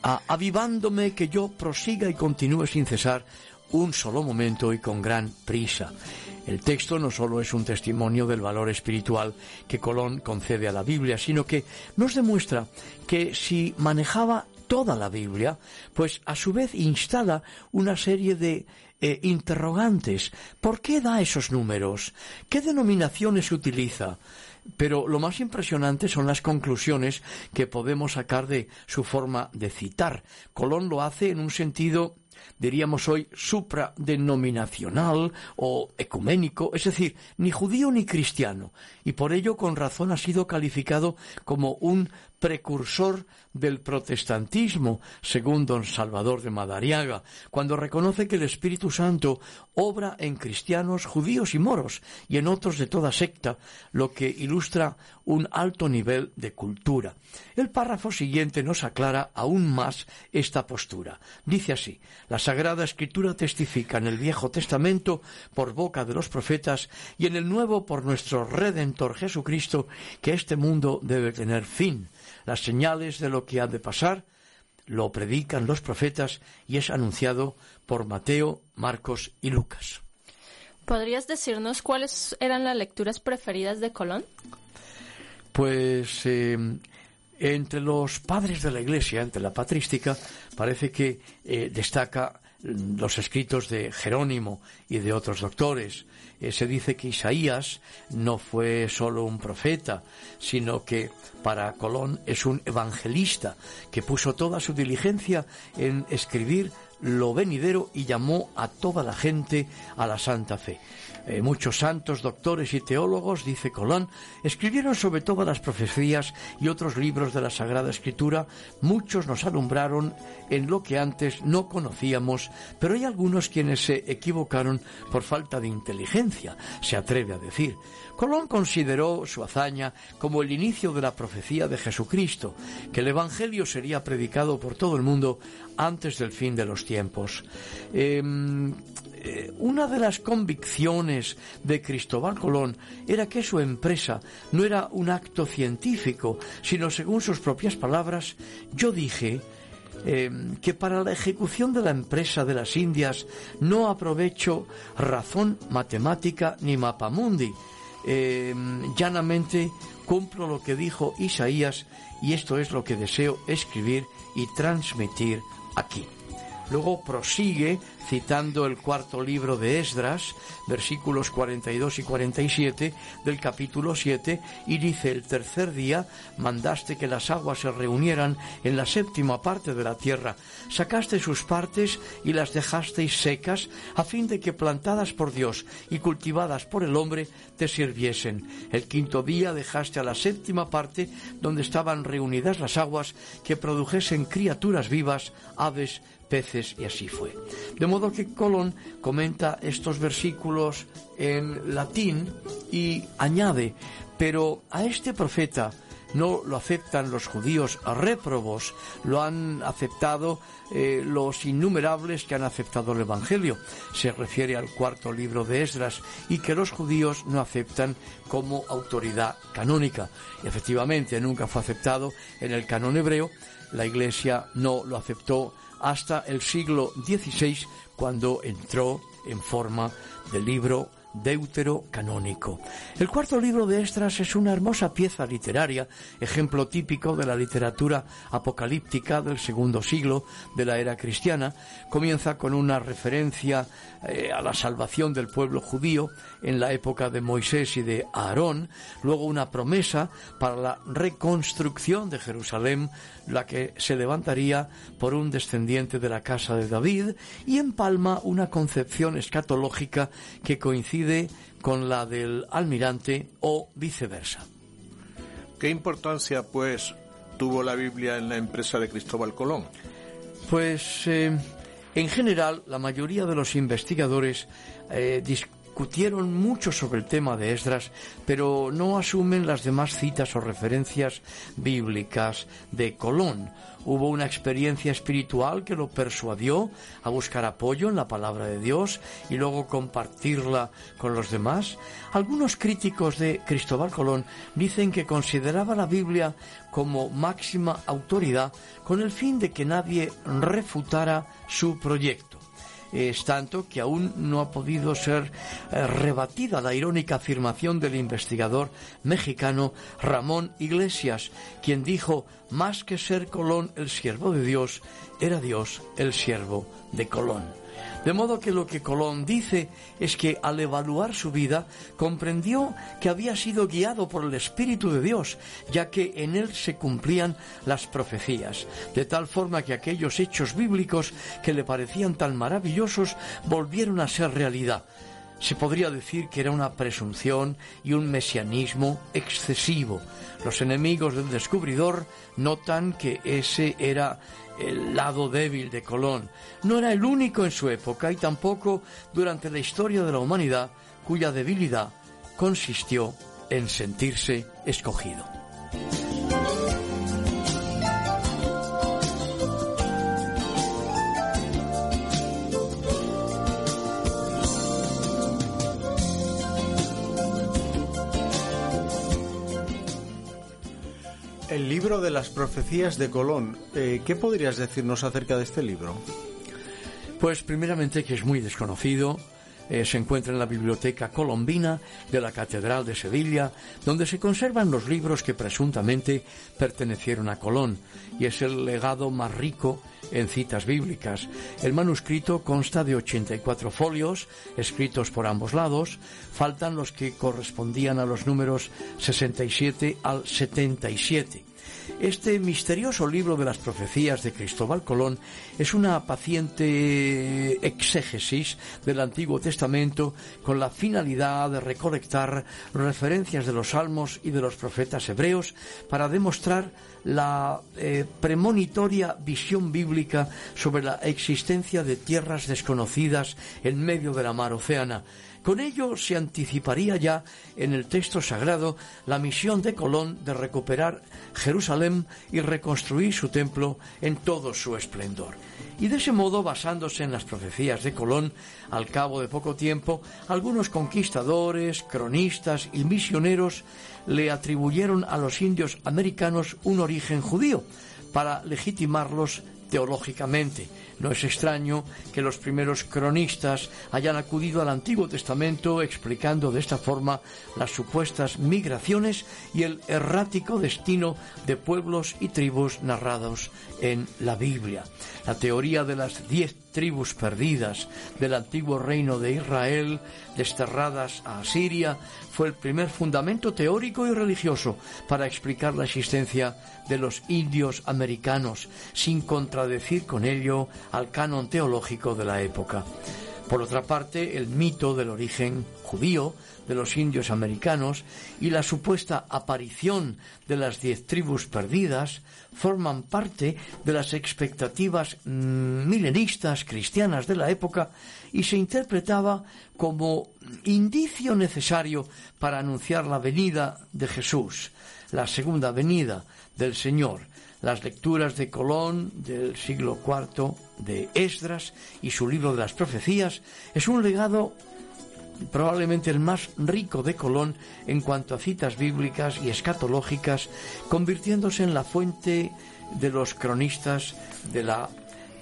avivándome que yo prosiga y continúe sin cesar un solo momento y con gran prisa. El texto no solo es un testimonio del valor espiritual que Colón concede a la Biblia, sino que nos demuestra que si manejaba toda la Biblia, pues a su vez instala una serie de eh, interrogantes. ¿Por qué da esos números? ¿Qué denominaciones utiliza? Pero lo más impresionante son las conclusiones que podemos sacar de su forma de citar. Colón lo hace en un sentido diríamos hoy, supradenominacional o ecuménico, es decir, ni judío ni cristiano, y por ello con razón ha sido calificado como un precursor del protestantismo, según don Salvador de Madariaga, cuando reconoce que el Espíritu Santo obra en cristianos, judíos y moros, y en otros de toda secta, lo que ilustra un alto nivel de cultura. El párrafo siguiente nos aclara aún más esta postura. Dice así, la Sagrada Escritura testifica en el Viejo Testamento por boca de los profetas y en el Nuevo por nuestro Redentor Jesucristo que este mundo debe tener fin las señales de lo que ha de pasar lo predican los profetas y es anunciado por Mateo, Marcos y Lucas. ¿Podrías decirnos cuáles eran las lecturas preferidas de Colón? Pues eh, entre los padres de la Iglesia, entre la patrística, parece que eh, destaca los escritos de Jerónimo y de otros doctores. Eh, se dice que Isaías no fue solo un profeta, sino que para Colón es un evangelista que puso toda su diligencia en escribir lo venidero y llamó a toda la gente a la santa fe. Eh, muchos santos, doctores y teólogos, dice Colón, escribieron sobre todas las profecías y otros libros de la Sagrada Escritura. Muchos nos alumbraron en lo que antes no conocíamos, pero hay algunos quienes se equivocaron por falta de inteligencia, se atreve a decir. Colón consideró su hazaña como el inicio de la profecía de Jesucristo, que el Evangelio sería predicado por todo el mundo antes del fin de los tiempos. Em, eh, una de las convicciones de Cristóbal Colón era que su empresa no era un acto científico, sino, según sus propias palabras, yo dije em, que para la ejecución de la empresa de las Indias no aprovecho razón matemática ni mapamundi. Em, llanamente cumplo lo que dijo Isaías y esto es lo que deseo escribir y transmitir aquí. Luego prosigue citando el cuarto libro de Esdras, versículos 42 y 47 del capítulo 7, y dice, el tercer día mandaste que las aguas se reunieran en la séptima parte de la tierra, sacaste sus partes y las dejasteis secas, a fin de que plantadas por Dios y cultivadas por el hombre te sirviesen. El quinto día dejaste a la séptima parte donde estaban reunidas las aguas que produjesen criaturas vivas, aves, peces y así fue. De modo que Colón comenta estos versículos en latín y añade, pero a este profeta no lo aceptan los judíos réprobos, lo han aceptado eh, los innumerables que han aceptado el Evangelio. Se refiere al cuarto libro de Esdras y que los judíos no aceptan como autoridad canónica. Efectivamente nunca fue aceptado en el canon hebreo, la Iglesia no lo aceptó hasta el siglo XVI, cuando entró en forma de libro deuterocanónico. El cuarto libro de Estras es una hermosa pieza literaria, ejemplo típico de la literatura apocalíptica del segundo siglo de la era cristiana. Comienza con una referencia eh, a la salvación del pueblo judío en la época de Moisés y de Aarón, luego una promesa para la reconstrucción de Jerusalén, la que se levantaría por un descendiente de la casa de David, y empalma una concepción escatológica que coincide con la del almirante o viceversa. ¿Qué importancia, pues, tuvo la Biblia en la empresa de Cristóbal Colón? Pues, eh, en general, la mayoría de los investigadores eh, discutieron mucho sobre el tema de Esdras, pero no asumen las demás citas o referencias bíblicas de Colón. Hubo una experiencia espiritual que lo persuadió a buscar apoyo en la palabra de Dios y luego compartirla con los demás. Algunos críticos de Cristóbal Colón dicen que consideraba la Biblia como máxima autoridad con el fin de que nadie refutara su proyecto es tanto que aún no ha podido ser eh, rebatida la irónica afirmación del investigador mexicano Ramón Iglesias, quien dijo, más que ser Colón el siervo de Dios, era Dios el siervo de Colón. De modo que lo que Colón dice es que al evaluar su vida comprendió que había sido guiado por el Espíritu de Dios, ya que en él se cumplían las profecías, de tal forma que aquellos hechos bíblicos que le parecían tan maravillosos volvieron a ser realidad. Se podría decir que era una presunción y un mesianismo excesivo. Los enemigos del descubridor notan que ese era el lado débil de Colón. No era el único en su época y tampoco durante la historia de la humanidad cuya debilidad consistió en sentirse escogido. El libro de las profecías de Colón. Eh, ¿Qué podrías decirnos acerca de este libro? Pues primeramente que es muy desconocido. Eh, se encuentra en la Biblioteca Colombina de la Catedral de Sevilla, donde se conservan los libros que presuntamente pertenecieron a Colón, y es el legado más rico en citas bíblicas. El manuscrito consta de 84 folios, escritos por ambos lados, faltan los que correspondían a los números 67 al 77. Este misterioso libro de las profecías de Cristóbal Colón es una paciente exégesis del Antiguo Testamento con la finalidad de recolectar referencias de los salmos y de los profetas hebreos para demostrar la eh, premonitoria visión bíblica sobre la existencia de tierras desconocidas en medio de la mar océana con ello se anticiparía ya en el texto sagrado la misión de Colón de recuperar Jerusalén y reconstruir su templo en todo su esplendor. Y de ese modo, basándose en las profecías de Colón, al cabo de poco tiempo, algunos conquistadores, cronistas y misioneros le atribuyeron a los indios americanos un origen judío, para legitimarlos teológicamente. No es extraño que los primeros cronistas hayan acudido al Antiguo Testamento explicando de esta forma las supuestas migraciones y el errático destino de pueblos y tribus narrados en la Biblia. La teoría de las diez tribus perdidas del antiguo reino de Israel, desterradas a Asiria, fue el primer fundamento teórico y religioso para explicar la existencia de los indios americanos, sin contradecir con ello al canon teológico de la época. Por otra parte, el mito del origen judío de los indios americanos y la supuesta aparición de las diez tribus perdidas forman parte de las expectativas milenistas cristianas de la época y se interpretaba como indicio necesario para anunciar la venida de Jesús, la segunda venida del Señor, las lecturas de Colón del siglo IV de Esdras y su libro de las profecías es un legado probablemente el más rico de Colón en cuanto a citas bíblicas y escatológicas, convirtiéndose en la fuente de los cronistas de la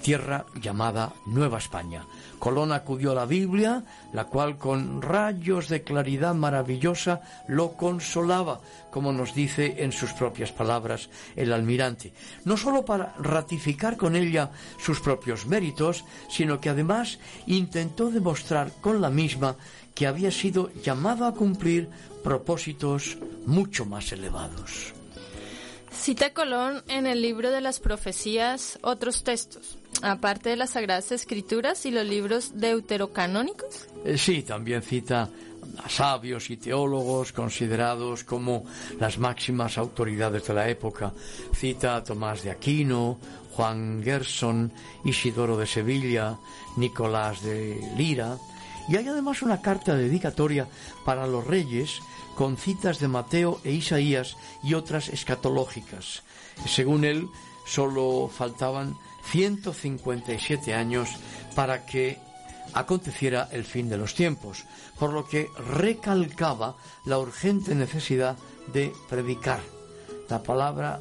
tierra llamada Nueva España. Colón acudió a la Biblia, la cual con rayos de claridad maravillosa lo consolaba, como nos dice en sus propias palabras el almirante, no sólo para ratificar con ella sus propios méritos, sino que además intentó demostrar con la misma que había sido llamado a cumplir propósitos mucho más elevados. Cita Colón en el libro de las profecías otros textos, aparte de las Sagradas Escrituras y los libros deuterocanónicos. Eh, sí, también cita a sabios y teólogos considerados como las máximas autoridades de la época. Cita a Tomás de Aquino, Juan Gerson, Isidoro de Sevilla, Nicolás de Lira, y hay además una carta dedicatoria para los reyes con citas de Mateo e Isaías y otras escatológicas. Según él, solo faltaban 157 años para que aconteciera el fin de los tiempos, por lo que recalcaba la urgente necesidad de predicar la palabra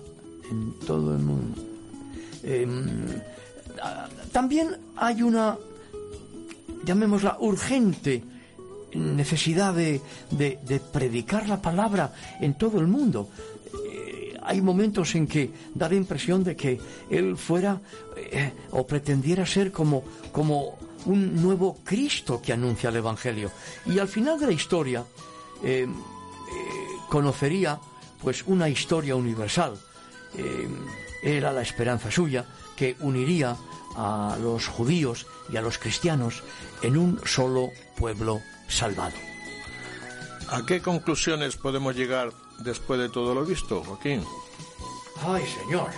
en todo el mundo. Em, también hay una llamémosla urgente necesidad de, predicar la palabra en todo el mundo. Eh, hay momentos en que da la impresión de que él fuera eh, o pretendiera ser como, como un nuevo Cristo que anuncia el Evangelio. Y al final de la historia eh, conocería pues una historia universal. era la esperanza suya que uniría a los judíos y a los cristianos en un solo pueblo salvado. ¿A qué conclusiones podemos llegar después de todo lo visto, Joaquín? Ay, señor.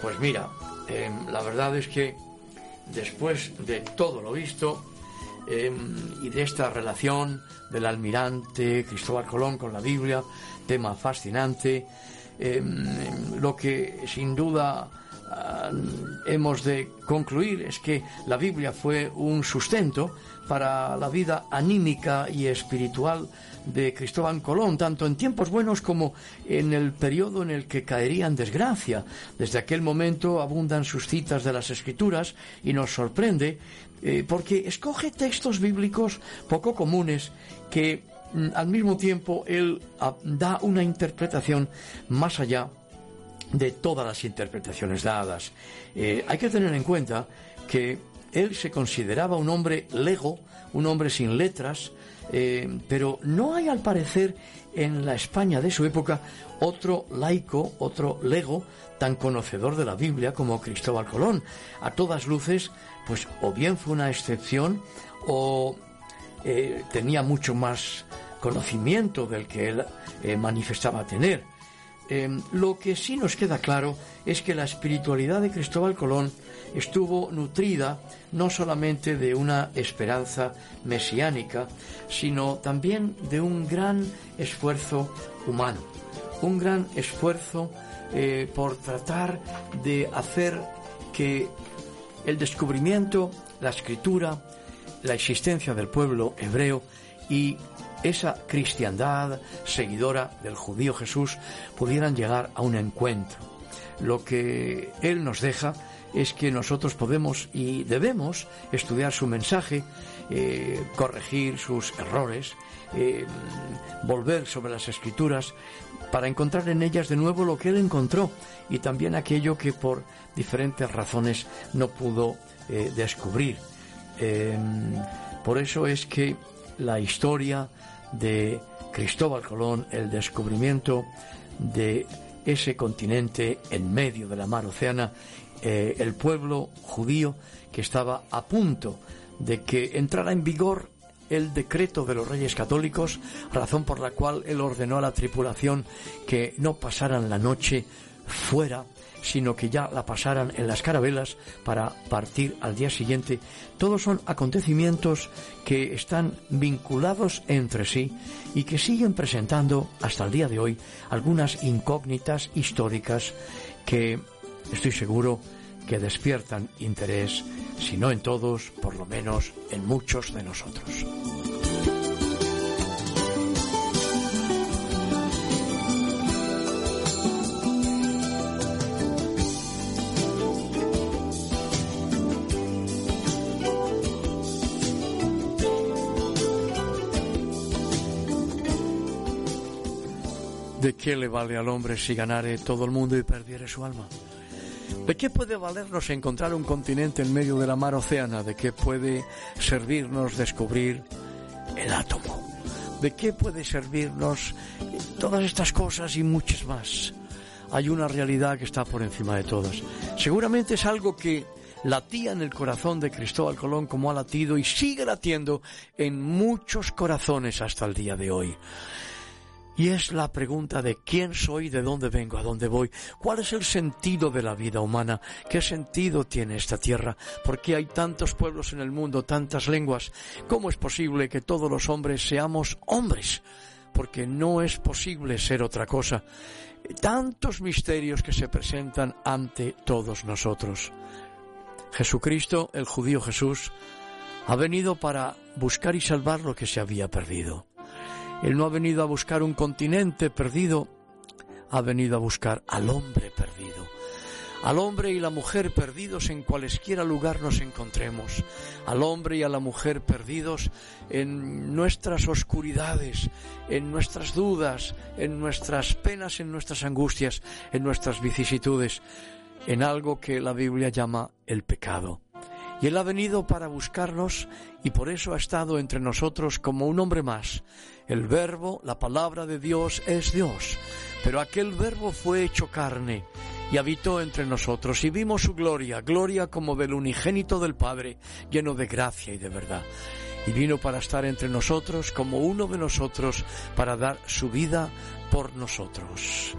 Pues mira, em, la verdad es que después de todo lo visto em, y de esta relación del almirante Cristóbal Colón con la Biblia, tema fascinante, em, lo que sin duda Ah, hemos de concluir es que la Biblia fue un sustento para la vida anímica y espiritual de Cristóbal Colón, tanto en tiempos buenos como en el periodo en el que caería en desgracia. Desde aquel momento abundan sus citas de las Escrituras y nos sorprende eh, porque escoge textos bíblicos poco comunes que mm, al mismo tiempo él ah, da una interpretación más allá de todas las interpretaciones dadas. Eh, hay que tener en cuenta que él se consideraba un hombre lego, un hombre sin letras, eh, pero no hay al parecer en la España de su época otro laico, otro lego tan conocedor de la Biblia como Cristóbal Colón. A todas luces, pues o bien fue una excepción o eh, tenía mucho más conocimiento del que él manifestaba tener. Em, lo que sí nos queda claro es que la espiritualidad de Cristóbal Colón estuvo nutrida no solamente de una esperanza mesiánica, sino también de un gran esfuerzo humano, un gran esfuerzo eh, por tratar de hacer que el descubrimiento, la escritura, la existencia del pueblo hebreo y esa cristiandad seguidora del judío Jesús pudieran llegar a un encuentro. Lo que Él nos deja es que nosotros podemos y debemos estudiar su mensaje, eh, corregir sus errores, eh, volver sobre las escrituras para encontrar en ellas de nuevo lo que él encontró y también aquello que por diferentes razones no pudo eh, descubrir. Em, por eso es que la historia de Cristóbal Colón, el descubrimiento de ese continente en medio de la mar Oceana, eh, el pueblo judío que estaba a punto de que entrara en vigor el decreto de los reyes católicos, razón por la cual él ordenó a la tripulación que no pasaran la noche fuera sino que ya la pasaran en las carabelas para partir al día siguiente. Todos son acontecimientos que están vinculados entre sí y que siguen presentando hasta el día de hoy algunas incógnitas históricas que estoy seguro que despiertan interés, si no en todos, por lo menos en muchos de nosotros. ¿De qué le vale al hombre si ganare todo el mundo y perdiere su alma? ¿De qué puede valernos encontrar un continente en medio de la mar océana? ¿De qué puede servirnos descubrir el átomo? ¿De qué puede servirnos todas estas cosas y muchas más? Hay una realidad que está por encima de todas. Seguramente es algo que latía en el corazón de Cristóbal Colón como ha latido y sigue latiendo en muchos corazones hasta el día de hoy. Y es la pregunta de quién soy, de dónde vengo, a dónde voy, cuál es el sentido de la vida humana, qué sentido tiene esta tierra, por qué hay tantos pueblos en el mundo, tantas lenguas, cómo es posible que todos los hombres seamos hombres, porque no es posible ser otra cosa. Tantos misterios que se presentan ante todos nosotros. Jesucristo, el judío Jesús, ha venido para buscar y salvar lo que se había perdido. Él no ha venido a buscar un continente perdido, ha venido a buscar al hombre perdido. Al hombre y la mujer perdidos en cualesquiera lugar nos encontremos. Al hombre y a la mujer perdidos en nuestras oscuridades, en nuestras dudas, en nuestras penas, en nuestras angustias, en nuestras vicisitudes, en algo que la Biblia llama el pecado. Y Él ha venido para buscarnos y por eso ha estado entre nosotros como un hombre más. El verbo, la palabra de Dios es Dios, pero aquel verbo fue hecho carne y habitó entre nosotros y vimos su gloria, gloria como del unigénito del Padre, lleno de gracia y de verdad. Y vino para estar entre nosotros como uno de nosotros para dar su vida por nosotros.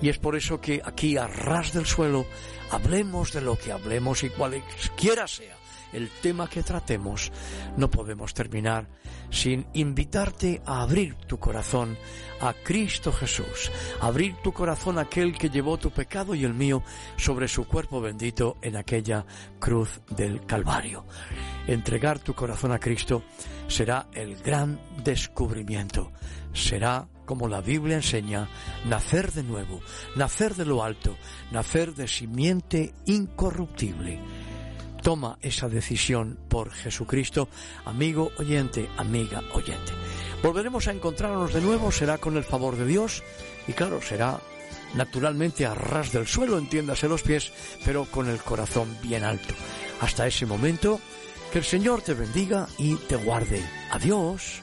Y es por eso que aquí a ras del suelo hablemos de lo que hablemos y cualquiera sea el tema que tratemos, no podemos terminar sin invitarte a abrir tu corazón a Cristo Jesús, abrir tu corazón a aquel que llevó tu pecado y el mío sobre su cuerpo bendito en aquella cruz del Calvario. Entregar tu corazón a Cristo será el gran descubrimiento, será como la Biblia enseña, nacer de nuevo, nacer de lo alto, nacer de simiente incorruptible. Toma esa decisión por Jesucristo, amigo oyente, amiga oyente. Volveremos a encontrarnos de nuevo, será con el favor de Dios y claro, será naturalmente a ras del suelo, entiéndase los pies, pero con el corazón bien alto. Hasta ese momento, que el Señor te bendiga y te guarde. Adiós.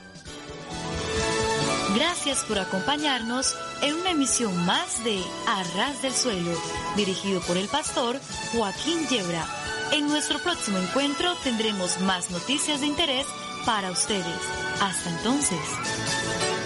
Gracias por acompañarnos en una emisión más de Arras del Suelo, dirigido por el pastor Joaquín Yebra. En nuestro próximo encuentro tendremos más noticias de interés para ustedes. Hasta entonces.